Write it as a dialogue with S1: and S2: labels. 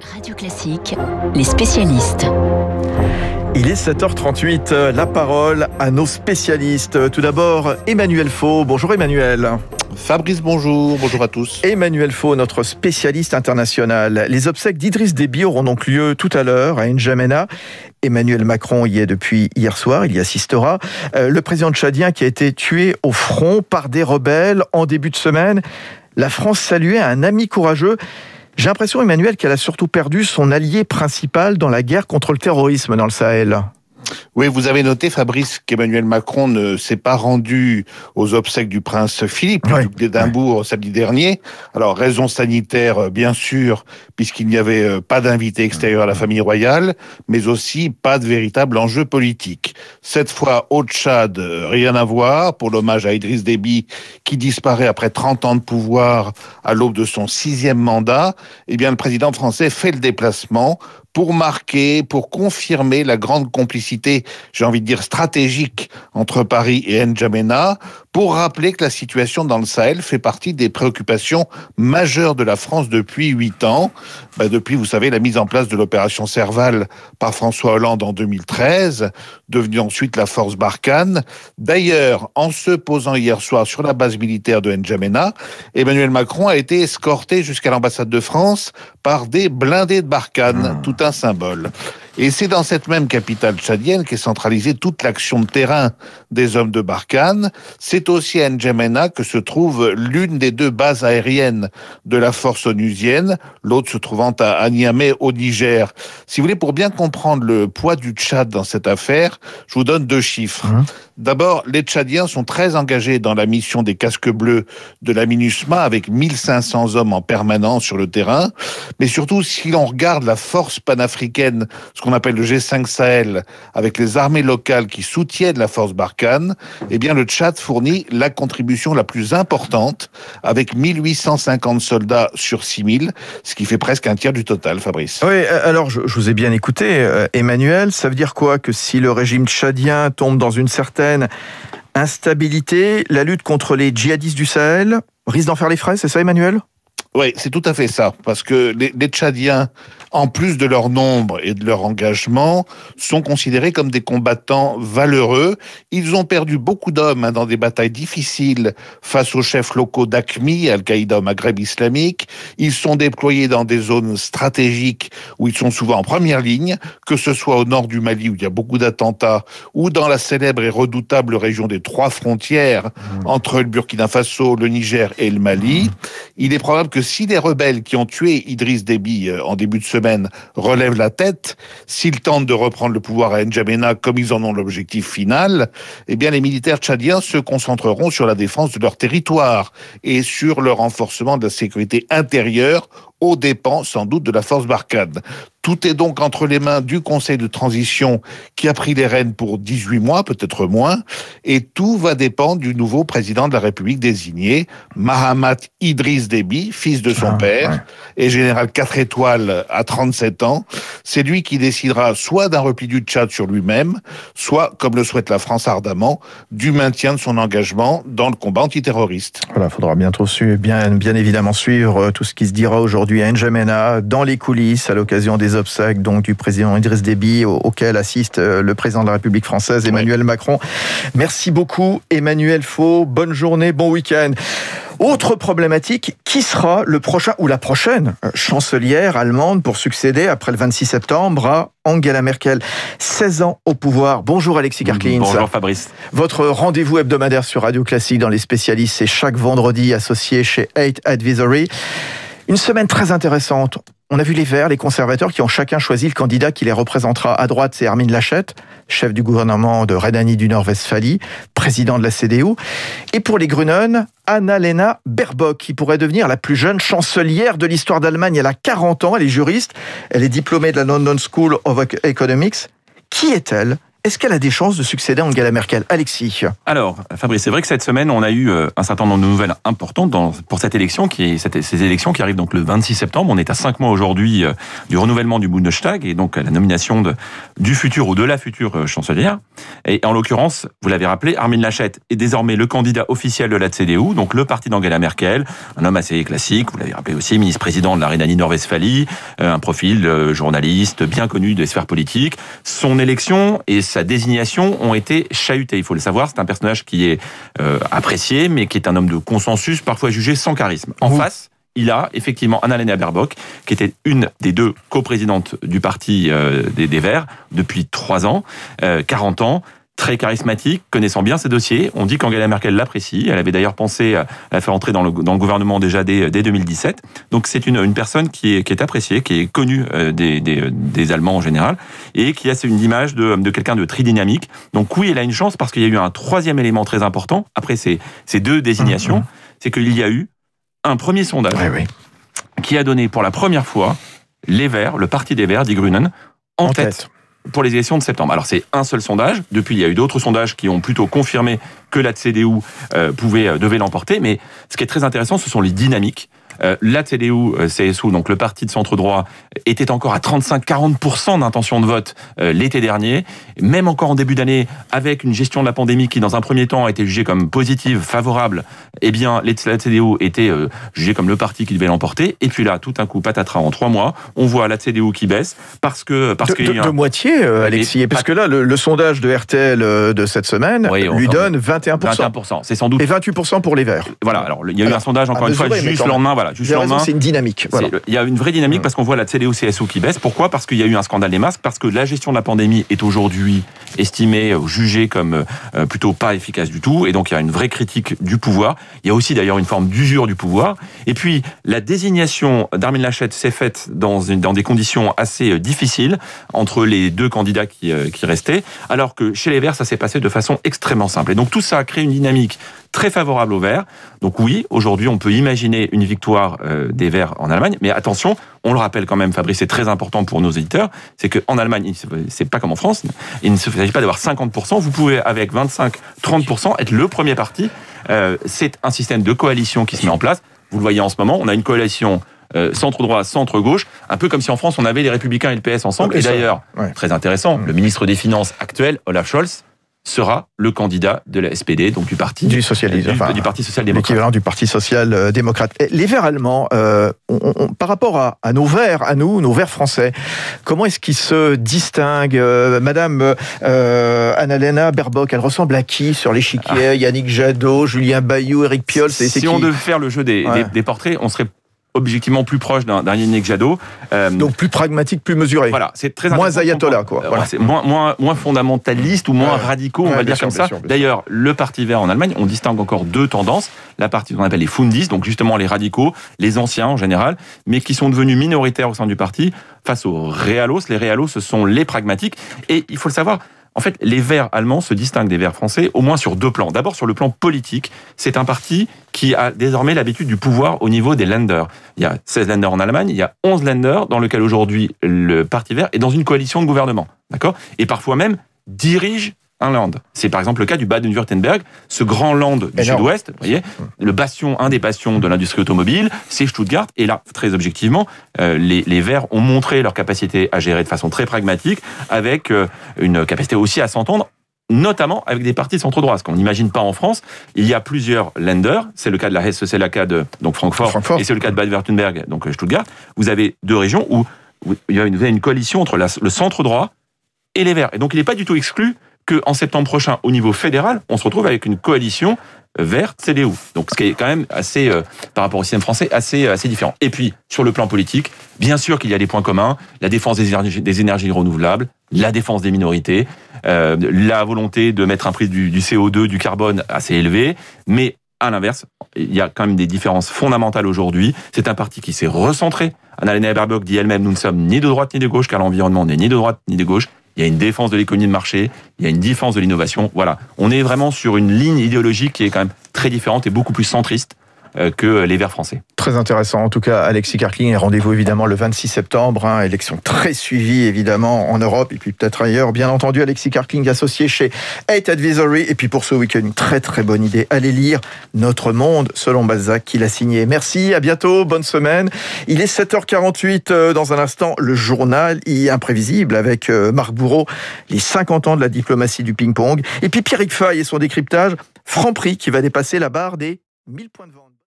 S1: Radio Classique, les spécialistes.
S2: Il est 7h38, la parole à nos spécialistes. Tout d'abord, Emmanuel Faux. Bonjour Emmanuel.
S3: Fabrice, bonjour, bonjour à tous.
S2: Emmanuel Faux, notre spécialiste international. Les obsèques d'Idriss Déby auront donc lieu tout à l'heure à N'Djamena. Emmanuel Macron y est depuis hier soir, il y assistera. Euh, le président tchadien qui a été tué au front par des rebelles en début de semaine. La France saluait un ami courageux. J'ai l'impression, Emmanuel, qu'elle a surtout perdu son allié principal dans la guerre contre le terrorisme dans le Sahel.
S3: Oui, vous avez noté, Fabrice, qu'Emmanuel Macron ne s'est pas rendu aux obsèques du prince Philippe, du duc d'Édimbourg, samedi dernier. Alors, raison sanitaire, euh, bien sûr, puisqu'il n'y avait euh, pas d'invité extérieur à la famille royale, mais aussi pas de véritable enjeu politique. Cette fois, au Tchad, euh, rien à voir pour l'hommage à Idriss Déby, qui disparaît après 30 ans de pouvoir à l'aube de son sixième mandat. Eh bien, le président français fait le déplacement pour marquer, pour confirmer la grande complicité, j'ai envie de dire stratégique, entre Paris et N'Djamena, pour rappeler que la situation dans le Sahel fait partie des préoccupations majeures de la France depuis huit ans. Bah, depuis, vous savez, la mise en place de l'opération Serval par François Hollande en 2013, devenue ensuite la force Barkhane. D'ailleurs, en se posant hier soir sur la base militaire de N'Djamena, Emmanuel Macron a été escorté jusqu'à l'ambassade de France par des blindés de Barkhane, ah. tout un symbole. Et c'est dans cette même capitale tchadienne qu'est centralisée toute l'action de terrain des hommes de Barkhane. C'est aussi à N'Djamena que se trouve l'une des deux bases aériennes de la force onusienne, l'autre se trouvant à Niamey au Niger. Si vous voulez, pour bien comprendre le poids du Tchad dans cette affaire, je vous donne deux chiffres. Mmh. D'abord, les Tchadiens sont très engagés dans la mission des casques bleus de la MINUSMA avec 1500 hommes en permanence sur le terrain. Mais surtout, si l'on regarde la force panafricaine, ce qu'on appelle le G5 Sahel, avec les armées locales qui soutiennent la force Barkhane, eh bien, le Tchad fournit la contribution la plus importante avec 1850 soldats sur 6000, ce qui fait presque un tiers du total, Fabrice.
S2: Oui, euh, alors je, vous ai bien écouté, euh, Emmanuel. Ça veut dire quoi? Que si le régime tchadien tombe dans une certaine instabilité, la lutte contre les djihadistes du Sahel risque d'en faire les frais, c'est ça Emmanuel?
S3: Oui, c'est tout à fait ça, parce que les, les, Tchadiens, en plus de leur nombre et de leur engagement, sont considérés comme des combattants valeureux. Ils ont perdu beaucoup d'hommes hein, dans des batailles difficiles face aux chefs locaux d'AQMI, Al-Qaïda au Maghreb islamique. Ils sont déployés dans des zones stratégiques où ils sont souvent en première ligne, que ce soit au nord du Mali où il y a beaucoup d'attentats, ou dans la célèbre et redoutable région des trois frontières mmh. entre le Burkina Faso, le Niger et le Mali. Il est probable que si les rebelles qui ont tué Idriss Déby euh, en début de semaine relèvent la tête, s'ils tentent de reprendre le pouvoir à N'Djamena comme ils en ont l'objectif final, eh bien les militaires tchadiens se concentreront sur la défense de leur territoire et sur le renforcement de la sécurité intérieure aux dépens sans doute de la force Barkhane. Tout est donc entre les mains du Conseil de transition qui a pris les rênes pour 18 mois, peut-être moins, et tout va dépendre du nouveau président de la République désigné, Mahamat Idriss Déby, fils de son ah, père, et général 4 étoiles à 37 ans. C'est lui qui décidera soit d'un repli du Tchad sur lui-même, soit, comme le souhaite la France ardemment, du maintien de son engagement dans le combat antiterroriste.
S2: Voilà, faudra bientôt bien, bien évidemment suivre euh, tout ce qui se dira aujourd'hui à N'Djamena, dans les coulisses, à l'occasion des obsèques donc du président Idriss Déby, auquel assiste euh, le président de la République française, Emmanuel Macron. Merci beaucoup, Emmanuel Faux. Bonne journée, bon week-end. Autre problématique, qui sera le prochain ou la prochaine chancelière allemande pour succéder après le 26 septembre à Angela Merkel? 16 ans au pouvoir. Bonjour Alexis Karklins.
S4: Bonjour Fabrice.
S2: Votre rendez-vous hebdomadaire sur Radio Classique dans les spécialistes, c'est chaque vendredi associé chez 8 Advisory. Une semaine très intéressante. On a vu les Verts, les conservateurs qui ont chacun choisi le candidat qui les représentera. À droite, c'est Armin Lachette, chef du gouvernement de Rhénanie du Nord-Westphalie, président de la CDU. Et pour les Grünen, Annalena Baerbock, qui pourrait devenir la plus jeune chancelière de l'histoire d'Allemagne. Elle a 40 ans, elle est juriste, elle est diplômée de la London School of Economics. Qui est-elle? Est-ce qu'elle a des chances de succéder à Angela Merkel? Alexis
S4: Alors, Fabrice, c'est vrai que cette semaine, on a eu euh, un certain nombre de nouvelles importantes pour cette élection, ces élections qui arrivent donc le 26 septembre. On est à cinq mois aujourd'hui euh, du renouvellement du Bundestag et donc à la nomination du futur ou de la future euh, chancelière. Et en l'occurrence, vous l'avez rappelé, Armin Laschet est désormais le candidat officiel de la CDU, donc le parti d'Angela Merkel, un homme assez classique, vous l'avez rappelé aussi, ministre-président de la Rhénanie-Nord-Westphalie, un profil journaliste bien connu des sphères politiques. Son élection et sa désignation ont été chahutées, il faut le savoir. C'est un personnage qui est euh, apprécié, mais qui est un homme de consensus, parfois jugé sans charisme. En face, il a effectivement Annalena Baerbock, qui était une des deux coprésidentes du parti euh, des, des, Verts depuis trois ans, euh, 40 ans, très charismatique, connaissant bien ses dossiers. On dit qu'Angela Merkel l'apprécie. Elle avait d'ailleurs pensé à la faire entrer dans le, dans le gouvernement déjà dès, dès 2017. Donc c'est une, une personne qui est, qui est appréciée, qui est connue euh, des, des, des Allemands en général, et qui a une image de, de quelqu'un de très dynamique. Donc oui, elle a une chance parce qu'il y a eu un troisième élément très important, après ces, ces deux désignations, mmh, mmh. c'est qu'il y a eu un premier sondage
S2: oui, oui.
S4: qui a donné pour la première fois les Verts, le parti des Verts, Die Grünen, en, en tête. tête pour les élections de septembre. Alors c'est un seul sondage. Depuis, il y a eu d'autres sondages qui ont plutôt confirmé que la CDU euh, pouvait devait l'emporter. Mais ce qui est très intéressant, ce sont les dynamiques. Euh, la CDU, euh, CSU, donc le parti de centre droit, était encore à 35-40% d'intention de vote euh, l'été dernier. Même encore en début d'année, avec une gestion de la pandémie qui, dans un premier temps, a été jugée comme positive, favorable, eh bien, la CDU était euh, jugée comme le parti qui devait l'emporter. Et puis là, tout un coup, patatras, en trois mois, on voit la CDU qui baisse parce que parce
S2: de, de, un... de moitié, Alexis. Parce que là, le, le, sondage de RTL de cette semaine oui, lui donne 21%.
S4: 21%, c'est sans doute.
S2: Et 28% pour les Verts.
S4: Voilà. Alors, il y a eu alors, un sondage encore une fois juste le lendemain. Voilà, juste.
S2: C'est une dynamique. Voilà.
S4: Il y a une vraie dynamique parce qu'on voit la CDU CSU qui baisse. Pourquoi? Parce qu'il y a eu un scandale des masques, parce que la gestion de la pandémie est aujourd'hui estimée, jugée comme euh, plutôt pas efficace du tout, et donc il y a une vraie critique du pouvoir. Il y a aussi d'ailleurs une forme d'usure du pouvoir. Et puis la désignation d'Armin Laschet s'est faite dans, une, dans des conditions assez difficiles entre les deux candidats qui, euh, qui restaient, alors que chez les Verts, ça s'est passé de façon extrêmement simple. Et donc tout ça a créé une dynamique très favorable aux Verts. Donc oui, aujourd'hui, on peut imaginer une victoire euh, des Verts en Allemagne, mais attention, on le rappelle quand même, Fabrice, c'est très important pour nos éditeurs, c'est qu'en Allemagne, c'est pas comme en France, il ne s'agit pas d'avoir 50%, vous pouvez avec 25-30% être le premier parti. Euh, c'est un système de coalition qui se met en place. Vous le voyez en ce moment, on a une coalition euh, centre-droit, centre-gauche, un peu comme si en France on avait les Républicains et le PS ensemble. Et d'ailleurs, ouais. très intéressant, mmh. le ministre des Finances actuel, Olaf Scholz, sera le candidat de la SPD, donc du parti
S2: du socialisme,
S4: du, enfin, du parti social-démocrate.
S2: L'équivalent du parti social-démocrate. Les Verts allemands, euh, on, on, par rapport à, à, nos Verts, à nous, nos Verts français, comment est-ce qu'ils se distinguent euh, Madame euh, Annalena Baerbock, elle ressemble à qui sur l'échiquier? Ah. Yannick Jadot, Julien Bayou, Eric Piolle
S4: Si
S2: qui?
S4: on devait faire le jeu des, ouais. des, des portraits, on serait objectivement plus proche d'un Yannick Jadot.
S2: Euh, Donc plus pragmatique, plus mesuré.
S4: Voilà, c'est très
S2: moins ayatollah quoi.
S4: Voilà, c'est moins moins moins fondamentaliste ou moins ouais. radicaux, on ouais, va dire
S2: sûr,
S4: comme ça. D'ailleurs, le parti vert en Allemagne, on distingue encore deux tendances. La partie qu'on appelle les Fundis, donc justement les radicaux, les anciens en général, mais qui sont devenus minoritaires au sein du parti face aux Realos. Les Realos, ce sont les pragmatiques. Et il faut le savoir, en fait, les Verts allemands se distinguent des Verts français au moins sur deux plans. D'abord, sur le plan politique, c'est un parti qui a désormais l'habitude du pouvoir au niveau des Länder. Il y a 16 Länder en Allemagne, il y a 11 Länder dans lequel aujourd'hui le Parti vert est dans une coalition de gouvernement. D'accord? Et parfois même dirige un land. C'est par exemple le cas du Baden-Württemberg, ce grand land du sud-ouest, vous voyez, le bastion, un des bastions de l'industrie automobile, c'est Stuttgart. Et là, très objectivement, euh, les, les, Verts ont montré leur capacité à gérer de façon très pragmatique, avec euh, une capacité aussi à s'entendre notamment avec des partis centre-droit, ce qu'on n'imagine pas en France. Il y a plusieurs lenders, c'est le cas de la Hesse, c'est le cas de donc Francfort, Francfort. et c'est le cas de Baden-Württemberg, donc Stuttgart. Vous avez deux régions où il y a une, une coalition entre la, le centre-droit et les Verts. Et donc il n'est pas du tout exclu qu'en septembre prochain, au niveau fédéral, on se retrouve avec une coalition verte CDU. Donc, ce qui est quand même assez, euh, par rapport au système français, assez, assez différent. Et puis, sur le plan politique, bien sûr qu'il y a des points communs, la défense des énergies, renouvelables, la défense des minorités, euh, la volonté de mettre un prix du, du CO2, du carbone assez élevé, mais à l'inverse, il y a quand même des différences fondamentales aujourd'hui. C'est un parti qui s'est recentré. Annalena Baerbock dit elle-même, nous ne sommes ni de droite ni de gauche, car l'environnement n'est ni de droite ni de gauche il y a une défense de l'économie de marché, il y a une défense de l'innovation. Voilà, on est vraiment sur une ligne idéologique qui est quand même très différente et beaucoup plus centriste que les Verts français.
S2: Très intéressant. En tout cas, Alexis Karkling rendez-vous évidemment le 26 septembre. Hein, élection très suivie évidemment en Europe et puis peut-être ailleurs. Bien entendu, Alexis Karkling associé chez Eight Advisory. Et puis pour ce week-end, une très très bonne idée. Allez lire Notre Monde selon Balzac qu'il a signé. Merci, à bientôt, bonne semaine. Il est 7h48 dans un instant. Le journal imprévisible avec Marc Bourreau, les 50 ans de la diplomatie du ping-pong. Et puis Pierrick Fay et son décryptage, Franprix qui va dépasser la barre des 1000 points de vente.